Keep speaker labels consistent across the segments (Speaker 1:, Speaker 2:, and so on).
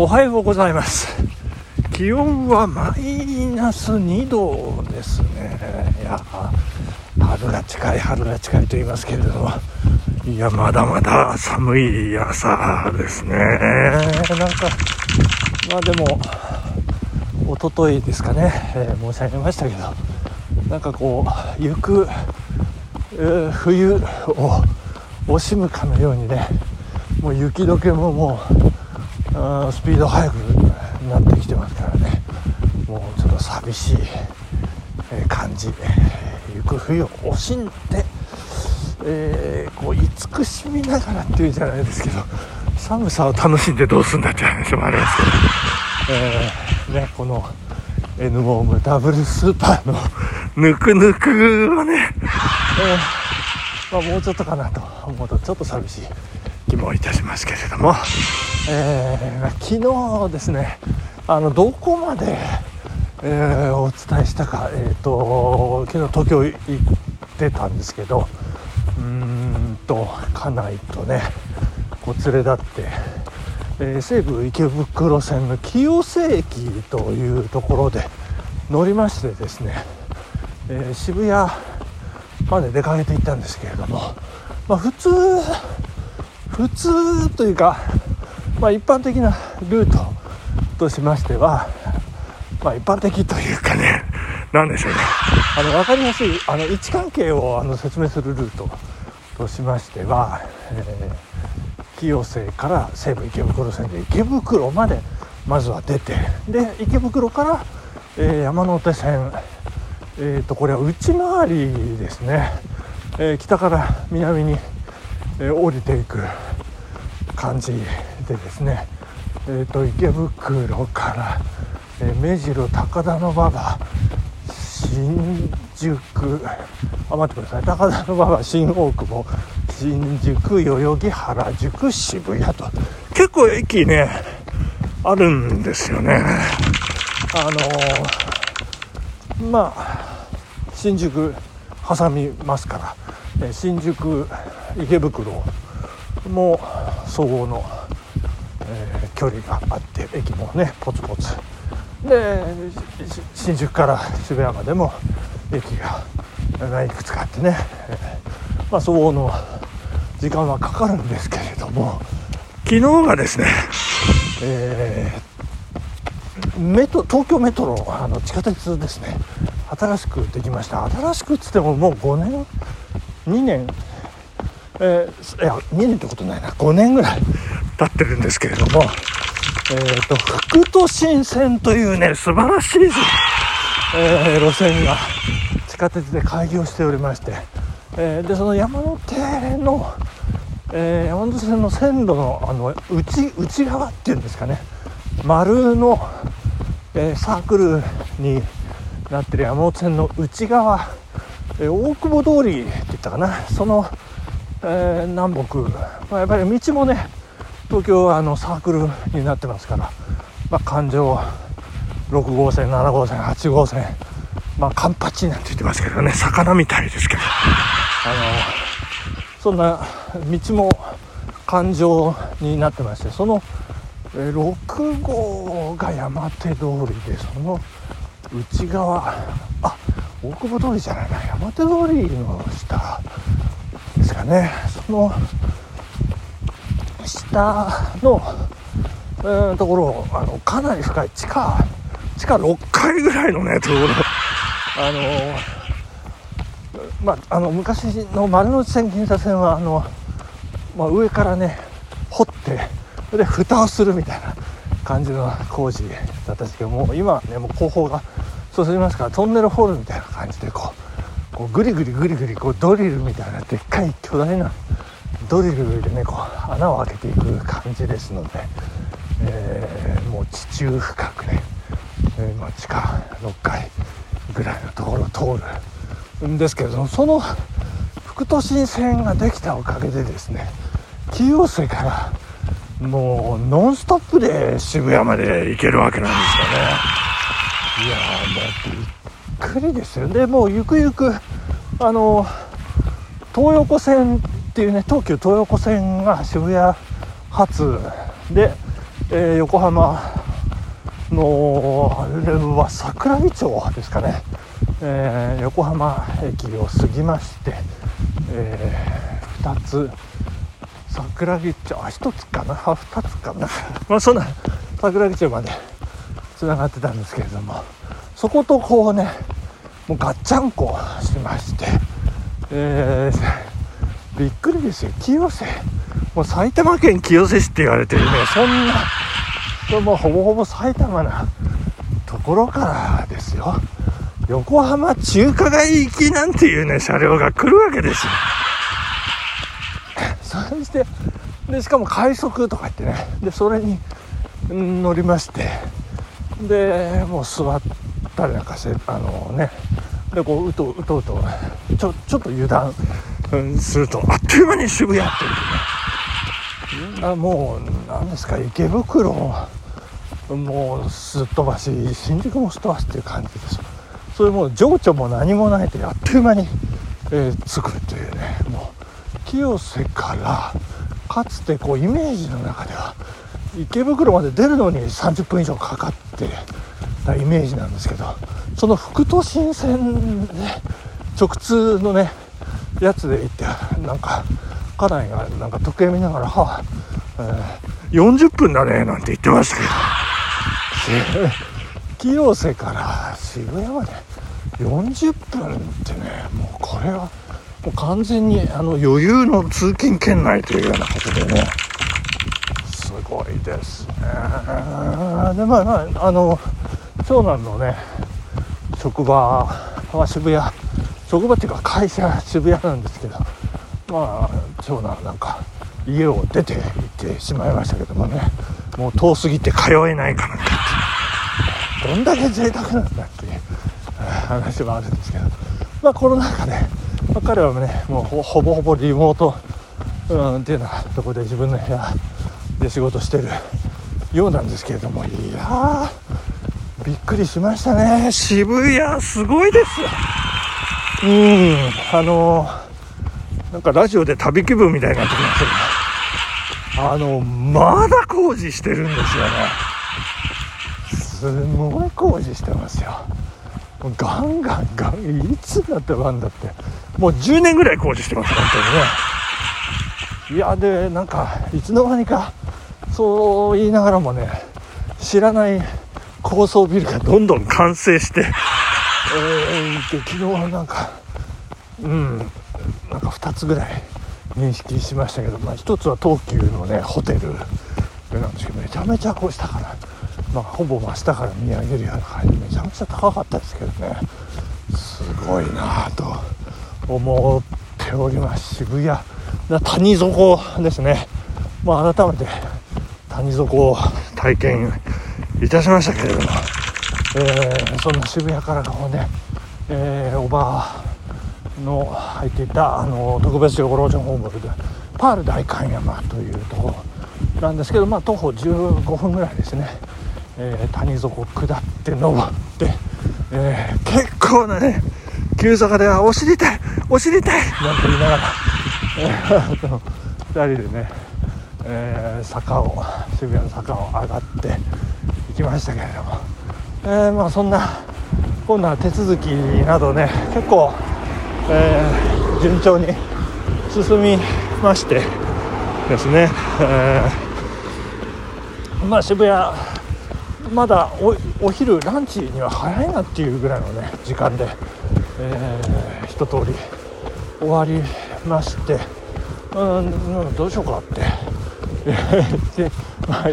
Speaker 1: おはようございます。気温はマイナス2度ですね。いや春が近い春が近いと言いますけれどもいやまだまだ寒い朝ですね。なんかまあでも一昨日ですかね、えー、申し上げましたけどなんかこう行く、えー、冬を惜しむかのようにねもう雪解けももうスピード速くなってきてますからね。もうちょっと寂しい感じ、行く冬を惜しんで、えー、こう慈しみながらっていうんじゃないですけど寒さを楽しんでどうすんだって話もありますけど、えー、ね、この N モームダブルスーパーのぬくぬくをね、えー、まあ、もうちょっとかなと思うとちょっと寂しい気もいたしますけれども、えー、昨日ですねあのどこまで、えー、お伝えしたか、えーと、昨日東京行ってたんですけどうーんと家内とねこう連れ立って、えー、西武池袋線の清瀬駅というところで乗りましてですね、えー、渋谷まで出かけていったんですけれども、まあ、普通普通というか、まあ、一般的なルートとしましては、まあ、一般的というかね何でしょうね。あの分かりやすいあの位置関係をあの説明するルートとしましては、えー、清瀬から西武池袋線で池袋までまずは出てで池袋から、えー、山手線、えーと、これは内回りですね、えー、北から南に、え降りていく感じでですね、えーと、池袋から、えー、目白高田馬場新宿あ待ってください。高田馬場新大久保新宿代々木原宿渋谷と結構駅ねあるんですよね。あのー、まあ新宿挟みますから、え新宿池袋も総合の、距離があって駅もねポツポツ。で新宿から渋谷までも駅がいくつかあってね、まあ、相応の時間はかかるんですけれども昨日がですね、えー、メト東京メトロあの地下鉄ですね。新しくできました。新しくっつってももう5年？2年？えー、いや2年ってことないな。5年ぐらい。経ってるんですけれども、えーと、副都心線というね素晴らしい、えー、路線が地下鉄で開業しておりまして、えー、でその山手の、え、山手線の線路のあの内内側っていうんですかね丸の、えサークルになってる山手線の内側、え大久保通りって言ったかなそのえ、南北、まあ、やっぱり道もね東京はあのサークルになってますから、まあ、環状6号線7号線8号線まあカンパチなんて言ってますけどね魚みたいですけど。あのそんな道も環状になってましてその6号が山手通りでその内側あ大久保通りじゃないな山手通りの下ですかね。その下の、えー、ところあのかなり深い地下地下6階ぐらいのねところ。あのまあ、あの昔の丸の内線銀座線はあの、まあ、上からね掘ってで蓋をするみたいな感じの工事だったんですけども今はねもう後方がそうしますからトンネル掘るみたいな感じでこうこうグリグリグリグリこうドリルみたいなでっかい巨大なドリルでねこう穴を開けていく感じですので、えー、もう地中深くね、えー、まあ、地下6階ぐらいのところを通るんですけれどもその副都心線ができたおかげでですね清瀬からもうノンストップで渋谷まで行けるわけなんですよね。いやーもうくりですよ。でもうゆくゆくあの東横線っていうね東急東横線が渋谷発で、えー、横浜のあれは桜木町ですかね、えー、横浜駅を過ぎまして、えー、2つ。桜木町あ1つかな？あ2つかな。まあそんな桜木町までつながってたんですけれどもそことこうねもうガッチャンコしまして、えー、びっくりですよ。清瀬。もう埼玉県清瀬市って言われてるね。そんな。もうほぼほぼ埼玉なところからですよ。横浜中華街行きなんていうね車両が来るわけですよ。そしてでしかも快速とか言ってね。でそれに乗りまして。でもう座ったりなんかしてあのね。でこううとうとうとちょちょっと油断、すると。あっという間に渋谷っていうね。あもう何ですか池袋。もうすっ飛ばし新宿もすっ飛ばしっていう感じです。それもう情緒も何もないとあっという間に、えー、着くというね。もう清瀬からかつてこうイメージの中では池袋まで出るのに30分以上かかってたイメージなんですけどその副都心線で直通のねやつで行ってなんか家内がなんか時計見ながら「はあ、えー、40分だね」なんて言ってましたけど。清瀬から渋谷まで。40分ってねもうこれはもう完全にあの余裕の通勤圏内というようなことでね。すごいですね。でまあまああの長男のね職場は渋谷。職場っていうか会社渋谷なんですけどまあ長男なんか家を出て行ってしまいましたけどもねもう遠すぎて通えないからねどんだけ贅沢なんだっていう話もあるんですけどまあコロナ禍で、まあ、彼はねもうほぼほぼリモート、うん、っていうようなとこで自分の部屋で仕事してるようなんですけれどもいやびっくりしましたね。渋谷すごいですよ。うんあのなんかラジオで旅気分みたいになってきましたけどあのまだ工事してるんですよね。すごい工事してますよ。ガンガンガンいつなってワンだって。もう10年ぐらい工事してます本当にね。いやでなんかいつの間にかそう言いながらもね知らない高層ビルがどんどん完成して、えー、で昨日はなんかうんなんか2つぐらい認識しましたけど、まあ、1つは東急のねホテルなんですけどめちゃめちゃこうしたからまあ、ほぼ真下から見上げるような感じめちゃめちゃ高かったですけどねすごいなと思っております渋谷谷底ですね、まあ、改めて谷底を体験いたしましたけれども、えー、そんな渋谷からこうね、えー、おばの入っていたあの特別養護老人ホームでパール大観山というところなんですけど、まあ、徒歩15分ぐらいですねえー、谷底下って登って、えー、結構なね急坂ではお尻痛いお尻痛いなんて言いながら、えー、2人でね、えー、坂を渋谷の坂を上がっていきましたけれども、えー、まあそんな今度は手続きなどね結構、えー、順調に進みましてですね、えー、まあ渋谷まだお昼ランチには早いなっていうぐらいのね時間で、えー、一通り終わりましてうんどうしようかってで、まあ、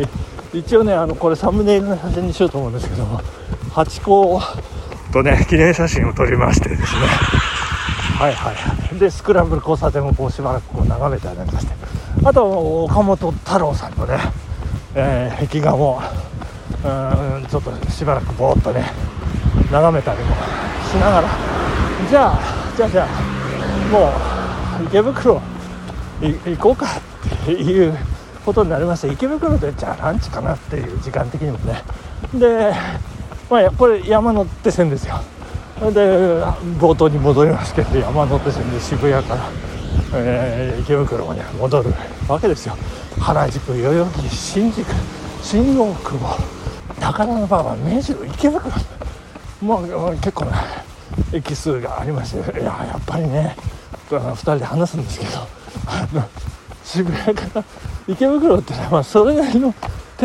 Speaker 1: 一応ねあのこれサムネイルの写真にしようと思うんですけども。ハチ公とね記念写真を撮りましてですね。はいはい。でスクランブル交差点をこうしばらくこう眺めたりなんかして。あと岡本太郎さんのね、えー、壁画もうんちょっとしばらくぼーっとね眺めたりもしながら。じゃあじゃあじゃあもう池袋行こうかっていうことになりまして池袋でじゃあランチかなっていう時間的にもね。で、まあ、これ山手線ですよ。で冒頭に戻りますけど山手線で渋谷から、えー、池袋まで戻るわけですよ。原宿代々木新宿新大久保高田馬場目白池袋。まあ結構な駅数がありましていややっぱりね2人で話すんですけど渋谷から池袋ってのは、まあ、それなりの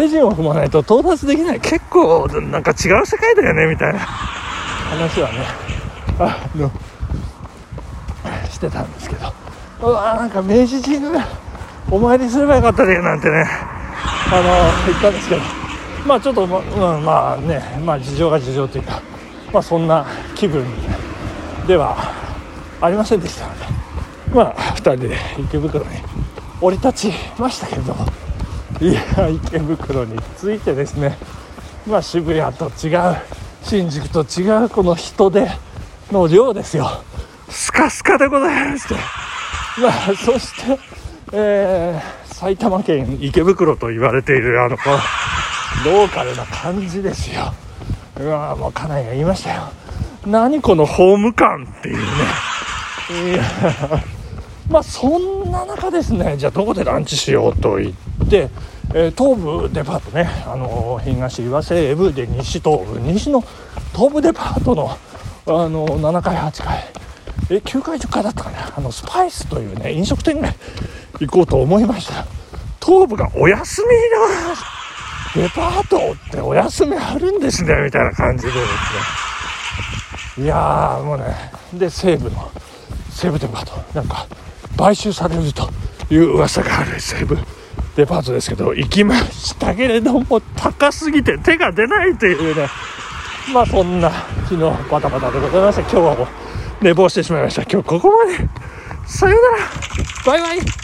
Speaker 1: 手順を踏まないと到達できない。結構なんか違う世界だよねみたいな。話はね。あのしてたんですけど。うわなんか明治神宮お参りすればよかったねなんてね。あの言ったんですけど。まあちょっとま,、うん、まあねまあ事情が事情というかまあそんな気分ではありませんでしたので。まあ2人で池袋に降り立ちましたけれども。いや池袋に着いてですね。まあ渋谷と違う新宿と違うこの人出の量ですよ。スカスカでございまして。まあそしてえー、埼玉県池袋と言われているあのこのローカルな感じですよ。うわもう家内が言いましたよ。何このホーム感っていうね。いやまあそんな中ですねじゃあどこでランチしようと言ってえー、東武デパートね、あのー、東は西部で西東部西の東武デパートの、あのー、7階8階。え9階10階だったかな？あのスパイスというね飲食店街行こうと思いました。東部がお休みだデパートってお休みあるんですねみたいな感じでですね。いやーもうね。で西武の西武デパート。なんか買収されるという噂がある西武デパートですけど行きましたけれども高すぎて手が出ないというね。まあそんな昨日バタバタでございました。今日はもう寝坊してしまいました。今日ここまで。さよなら。バイバイ。